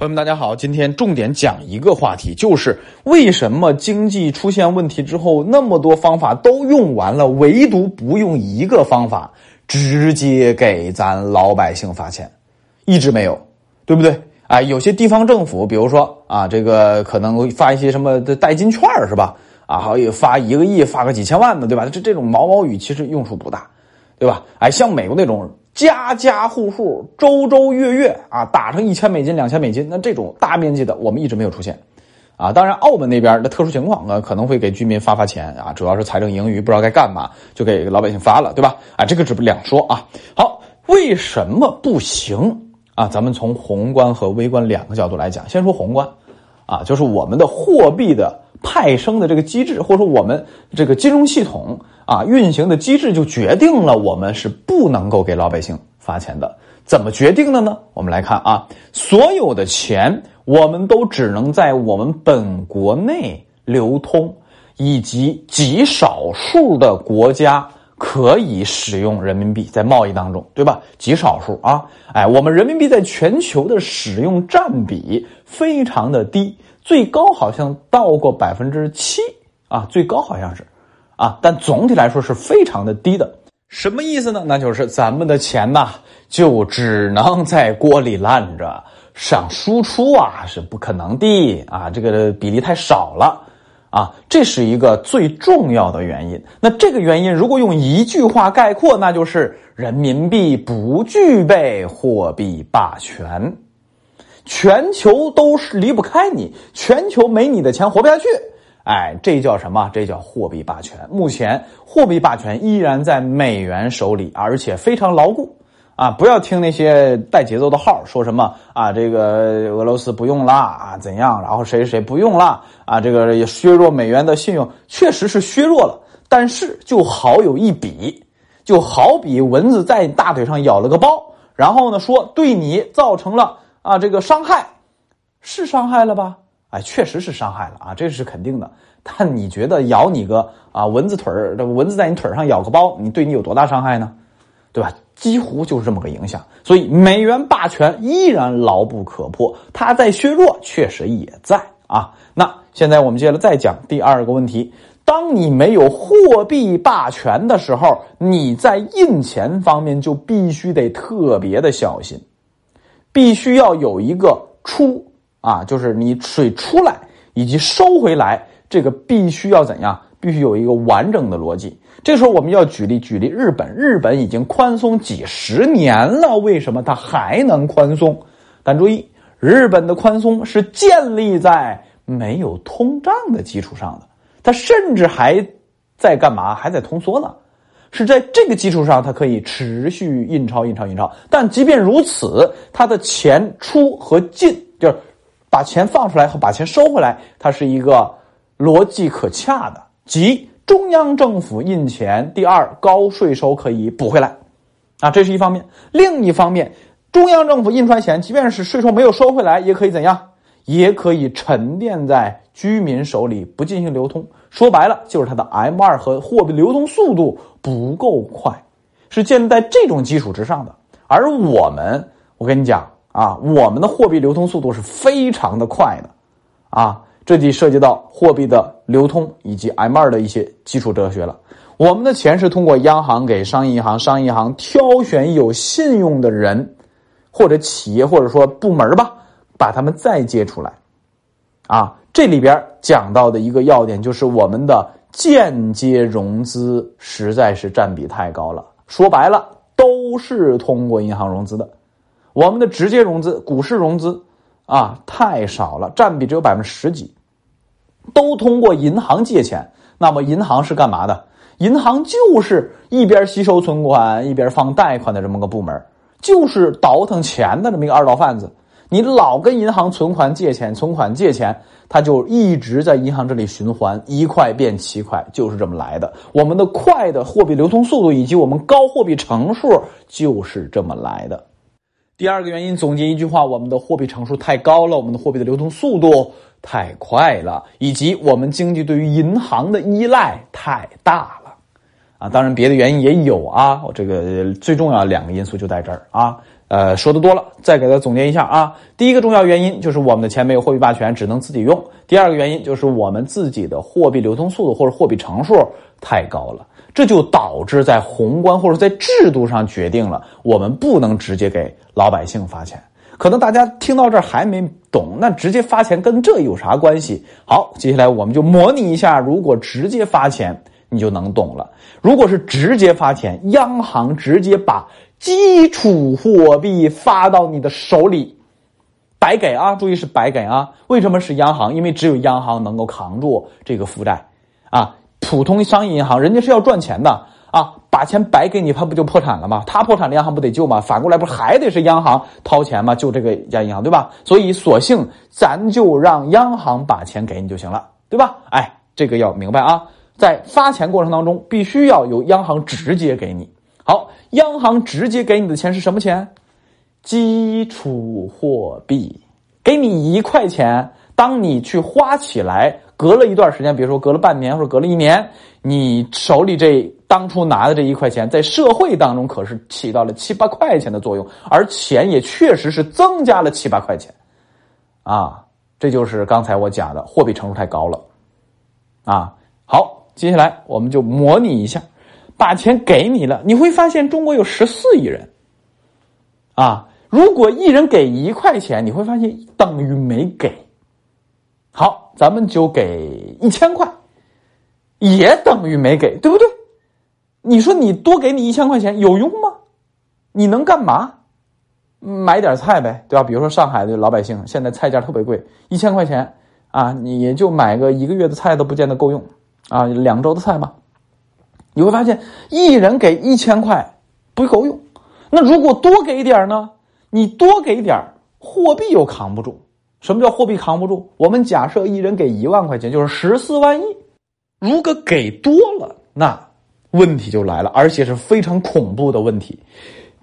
朋友们，大家好，今天重点讲一个话题，就是为什么经济出现问题之后，那么多方法都用完了，唯独不用一个方法，直接给咱老百姓发钱，一直没有，对不对？啊，有些地方政府，比如说啊，这个可能发一些什么代金券是吧？啊，好也发一个亿，发个几千万的，对吧？这这种毛毛雨其实用处不大，对吧？哎，像美国那种。家家户户、周周月月啊，打成一千美金、两千美金，那这种大面积的，我们一直没有出现，啊，当然澳门那边的特殊情况呢，可能会给居民发发钱啊，主要是财政盈余不知道该干嘛，就给老百姓发了，对吧？啊，这个只不两说啊。好，为什么不行啊？咱们从宏观和微观两个角度来讲，先说宏观，啊，就是我们的货币的派生的这个机制，或者说我们这个金融系统。啊，运行的机制就决定了我们是不能够给老百姓发钱的。怎么决定的呢？我们来看啊，所有的钱我们都只能在我们本国内流通，以及极少数的国家可以使用人民币在贸易当中，对吧？极少数啊，哎，我们人民币在全球的使用占比非常的低，最高好像到过百分之七啊，最高好像是。啊，但总体来说是非常的低的，什么意思呢？那就是咱们的钱呐，就只能在锅里烂着，想输出啊是不可能的啊，这个比例太少了啊，这是一个最重要的原因。那这个原因如果用一句话概括，那就是人民币不具备货币霸权，全球都是离不开你，全球没你的钱活不下去。哎，这叫什么？这叫货币霸权。目前货币霸权依然在美元手里，而且非常牢固。啊，不要听那些带节奏的号说什么啊，这个俄罗斯不用啦啊，怎样？然后谁谁谁不用了啊？这个也削弱美元的信用，确实是削弱了。但是就好有一比，就好比蚊子在你大腿上咬了个包，然后呢说对你造成了啊这个伤害，是伤害了吧？哎，确实是伤害了啊，这是肯定的。但你觉得咬你个啊蚊子腿儿，这蚊子在你腿上咬个包，你对你有多大伤害呢？对吧？几乎就是这么个影响。所以美元霸权依然牢不可破，它在削弱，确实也在啊。那现在我们接着再讲第二个问题：当你没有货币霸权的时候，你在印钱方面就必须得特别的小心，必须要有一个出。啊，就是你水出来以及收回来，这个必须要怎样？必须有一个完整的逻辑。这时候我们要举例举例日本，日本已经宽松几十年了，为什么它还能宽松？但注意，日本的宽松是建立在没有通胀的基础上的，它甚至还在干嘛？还在通缩呢？是在这个基础上，它可以持续印钞、印钞、印钞。但即便如此，它的钱出和进就是。把钱放出来和把钱收回来，它是一个逻辑可洽的，即中央政府印钱，第二高税收可以补回来，啊，这是一方面。另一方面，中央政府印出来钱，即便是税收没有收回来，也可以怎样？也可以沉淀在居民手里，不进行流通。说白了，就是它的 M 二和货币流通速度不够快，是建立在这种基础之上的。而我们，我跟你讲。啊，我们的货币流通速度是非常的快的，啊，这就涉及到货币的流通以及 M 二的一些基础哲学了。我们的钱是通过央行给商业银行，商业银行挑选有信用的人或者企业或者说部门吧，把他们再借出来。啊，这里边讲到的一个要点就是我们的间接融资实在是占比太高了，说白了都是通过银行融资的。我们的直接融资、股市融资，啊，太少了，占比只有百分之十几，都通过银行借钱。那么银行是干嘛的？银行就是一边吸收存款一边放贷款的这么个部门，就是倒腾钱的这么一个二道贩子。你老跟银行存款借钱，存款借钱，他就一直在银行这里循环，一块变七块，就是这么来的。我们的快的货币流通速度以及我们高货币乘数就是这么来的。第二个原因，总结一句话：我们的货币乘数太高了，我们的货币的流通速度太快了，以及我们经济对于银行的依赖太大了。啊，当然别的原因也有啊。我这个最重要两个因素就在这儿啊。呃，说的多了，再给他总结一下啊。第一个重要原因就是我们的钱没有货币霸权，只能自己用。第二个原因就是我们自己的货币流通速度或者货币乘数太高了，这就导致在宏观或者在制度上决定了我们不能直接给老百姓发钱。可能大家听到这儿还没懂，那直接发钱跟这有啥关系？好，接下来我们就模拟一下，如果直接发钱，你就能懂了。如果是直接发钱，央行直接把。基础货币发到你的手里，白给啊！注意是白给啊！为什么是央行？因为只有央行能够扛住这个负债啊！普通商业银行人家是要赚钱的啊，把钱白给你，他不就破产了吗？他破产了，央行不得救吗？反过来不是还得是央行掏钱吗？救这个家银行对吧？所以索性咱就让央行把钱给你就行了，对吧？哎，这个要明白啊！在发钱过程当中，必须要由央行直接给你。好，央行直接给你的钱是什么钱？基础货币，给你一块钱，当你去花起来，隔了一段时间，比如说隔了半年或者隔了一年，你手里这当初拿的这一块钱，在社会当中可是起到了七八块钱的作用，而钱也确实是增加了七八块钱，啊，这就是刚才我讲的货币乘数太高了，啊，好，接下来我们就模拟一下。把钱给你了，你会发现中国有十四亿人，啊，如果一人给一块钱，你会发现等于没给。好，咱们就给一千块，也等于没给，对不对？你说你多给你一千块钱有用吗？你能干嘛？买点菜呗，对吧？比如说上海的老百姓现在菜价特别贵，一千块钱啊，你就买个一个月的菜都不见得够用啊，两周的菜吧。你会发现，一人给一千块不够用，那如果多给点呢？你多给点货币又扛不住。什么叫货币扛不住？我们假设一人给一万块钱，就是十四万亿。如果给多了，那问题就来了，而且是非常恐怖的问题。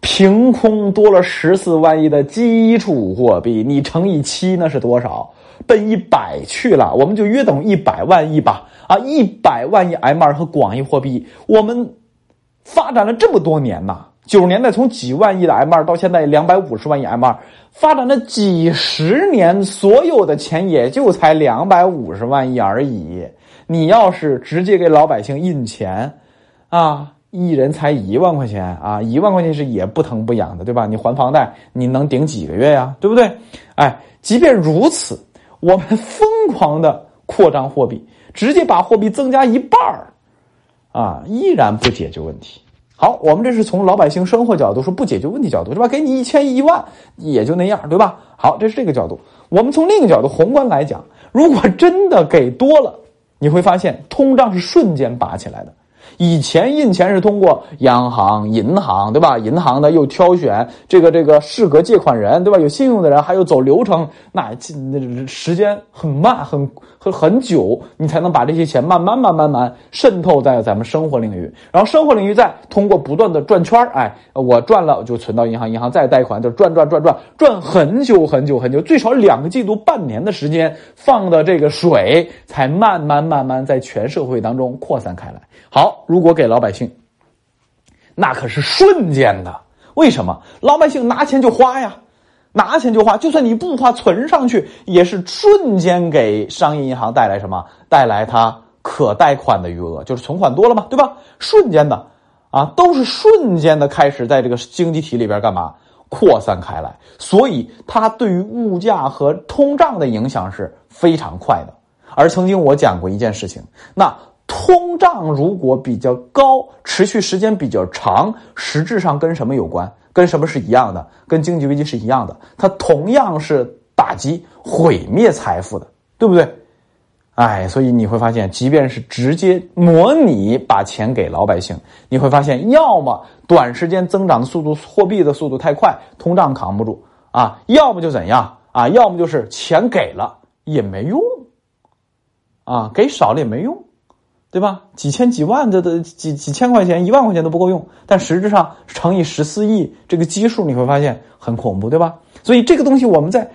凭空多了十四万亿的基础货币，你乘以七，那是多少？奔一百去了，我们就约等于一百万亿吧。啊，一百万亿 M 二和广义货币，我们发展了这么多年呐。九十年代从几万亿的 M 二到现在两百五十万亿 M 二，发展了几十年，所有的钱也就才两百五十万亿而已。你要是直接给老百姓印钱，啊，一人才一万块钱啊，一万块钱是也不疼不痒的，对吧？你还房贷，你能顶几个月呀？对不对？哎，即便如此，我们疯狂的扩张货币。直接把货币增加一半儿，啊，依然不解决问题。好，我们这是从老百姓生活角度说不解决问题角度是吧？给你一千一万也就那样，对吧？好，这是这个角度。我们从另一个角度宏观来讲，如果真的给多了，你会发现通胀是瞬间拔起来的。以前印钱是通过央行、银行，对吧？银行呢又挑选这个这个适格借款人，对吧？有信用的人，还有走流程，那那时间很慢，很和很久，你才能把这些钱慢慢慢慢慢渗透在咱们生活领域。然后生活领域再通过不断的转圈哎，我赚了就存到银行，银行再贷款，就转转转转转很久很久很久，最少两个季度、半年的时间，放的这个水才慢慢慢慢在全社会当中扩散开来。好，如果给老百姓，那可是瞬间的。为什么？老百姓拿钱就花呀，拿钱就花，就算你不花，存上去也是瞬间给商业银行带来什么？带来它可贷款的余额，就是存款多了嘛，对吧？瞬间的，啊，都是瞬间的开始在这个经济体里边干嘛？扩散开来，所以它对于物价和通胀的影响是非常快的。而曾经我讲过一件事情，那。通胀如果比较高，持续时间比较长，实质上跟什么有关？跟什么是一样的？跟经济危机是一样的。它同样是打击、毁灭财富的，对不对？哎，所以你会发现，即便是直接模拟把钱给老百姓，你会发现，要么短时间增长的速度，货币的速度太快，通胀扛不住啊；要么就怎样啊；要么就是钱给了也没用啊，给少了也没用。对吧？几千几万的的几几千块钱，一万块钱都不够用，但实质上乘以十四亿这个基数，你会发现很恐怖，对吧？所以这个东西我们再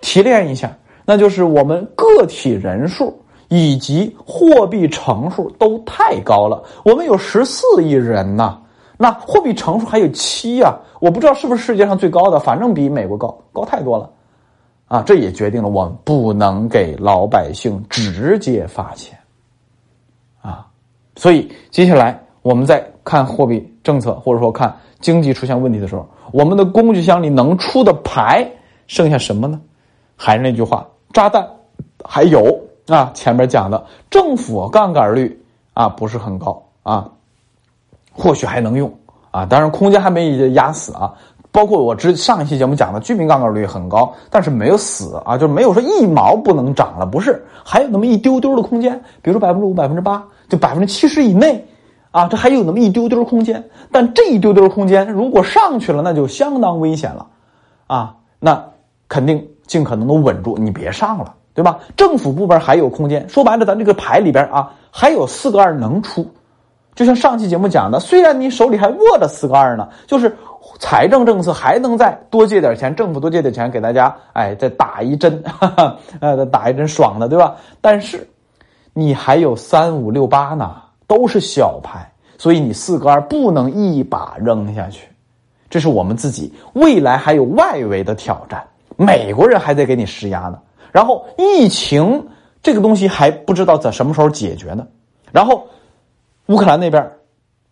提炼一下，那就是我们个体人数以及货币乘数都太高了。我们有十四亿人呐，那货币乘数还有七呀，我不知道是不是世界上最高的，反正比美国高，高太多了，啊，这也决定了我们不能给老百姓直接发钱，所以接下来我们在看货币政策或者说看经济出现问题的时候，我们的工具箱里能出的牌剩下什么呢？还是那句话，炸弹还有啊，前面讲的政府杠杆率啊不是很高啊。或许还能用啊，当然空间还没压死啊。包括我之上一期节目讲的，居民杠杆率很高，但是没有死啊，就没有说一毛不能涨了，不是，还有那么一丢丢的空间，比如说百分之五、百分之八，就百分之七十以内啊，这还有那么一丢丢空间。但这一丢丢空间如果上去了，那就相当危险了啊，那肯定尽可能的稳住，你别上了，对吧？政府部门还有空间，说白了，咱这个牌里边啊，还有四个二能出。就像上期节目讲的，虽然你手里还握着四个二呢，就是财政政策还能再多借点钱，政府多借点钱给大家，哎，再打一针，哈 哈呃，再打一针爽的，对吧？但是你还有三五六八呢，都是小牌，所以你四个二不能一把扔下去，这是我们自己未来还有外围的挑战，美国人还在给你施压呢，然后疫情这个东西还不知道在什么时候解决呢，然后。乌克兰那边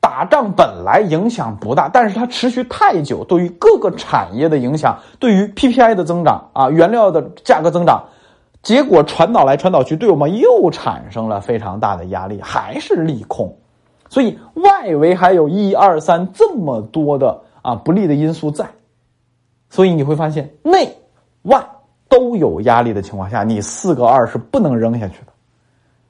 打仗本来影响不大，但是它持续太久，对于各个产业的影响，对于 PPI 的增长啊，原料的价格增长，结果传导来传导去，对我们又产生了非常大的压力，还是利空。所以外围还有一二三这么多的啊不利的因素在，所以你会发现内外都有压力的情况下，你四个二是不能扔下去的。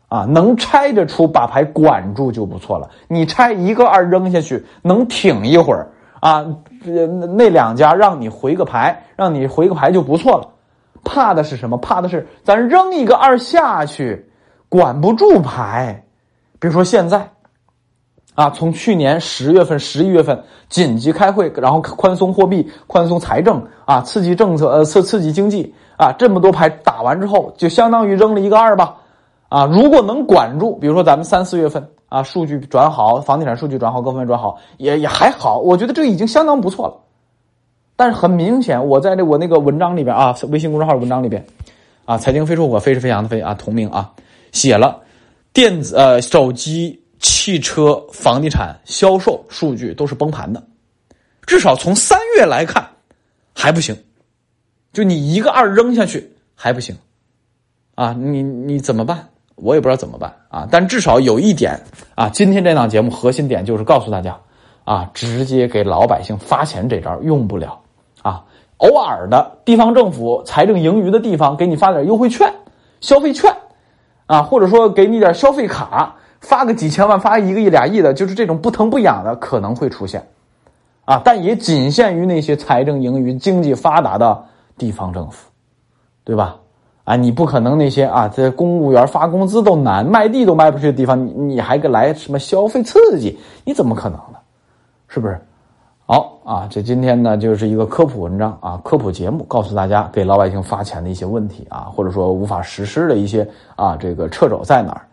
啊，能拆着出，把牌管住就不错了。你拆一个二扔下去，能挺一会儿啊？那两家让你回个牌，让你回个牌就不错了。怕的是什么？怕的是咱扔一个二下去，管不住牌。比如说现在，啊，从去年十月份、十一月份紧急开会，然后宽松货币、宽松财政啊，刺激政策呃刺刺激经济啊，这么多牌打完之后，就相当于扔了一个二吧。啊，如果能管住，比如说咱们三四月份啊，数据转好，房地产数据转好，各方面转好，也也还好，我觉得这已经相当不错了。但是很明显，我在这我那个文章里边啊，微信公众号文章里边，啊，财经飞出我飞是飞扬的飞啊，同名啊，写了电子呃手机、汽车、房地产销售数据都是崩盘的，至少从三月来看还不行，就你一个二扔下去还不行，啊，你你怎么办？我也不知道怎么办啊，但至少有一点啊，今天这档节目核心点就是告诉大家，啊，直接给老百姓发钱这招用不了。啊，偶尔的地方政府财政盈余的地方给你发点优惠券、消费券，啊，或者说给你点消费卡，发个几千万、发一个亿、俩亿的，就是这种不疼不痒的可能会出现，啊，但也仅限于那些财政盈余、经济发达的地方政府，对吧？啊，你不可能那些啊，这公务员发工资都难，卖地都卖不出去的地方，你你还给来什么消费刺激？你怎么可能呢？是不是？好啊，这今天呢就是一个科普文章啊，科普节目，告诉大家给老百姓发钱的一些问题啊，或者说无法实施的一些啊，这个掣肘在哪儿？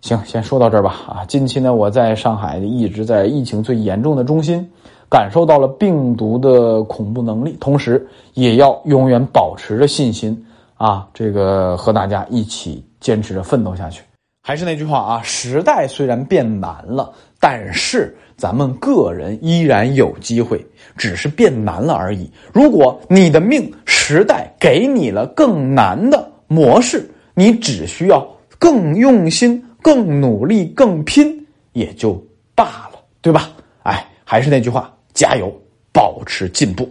行，先说到这儿吧。啊，近期呢，我在上海一直在疫情最严重的中心，感受到了病毒的恐怖能力，同时也要永远保持着信心。啊，这个和大家一起坚持着奋斗下去。还是那句话啊，时代虽然变难了，但是咱们个人依然有机会，只是变难了而已。如果你的命时代给你了更难的模式，你只需要更用心、更努力、更拼，也就罢了，对吧？哎，还是那句话，加油，保持进步。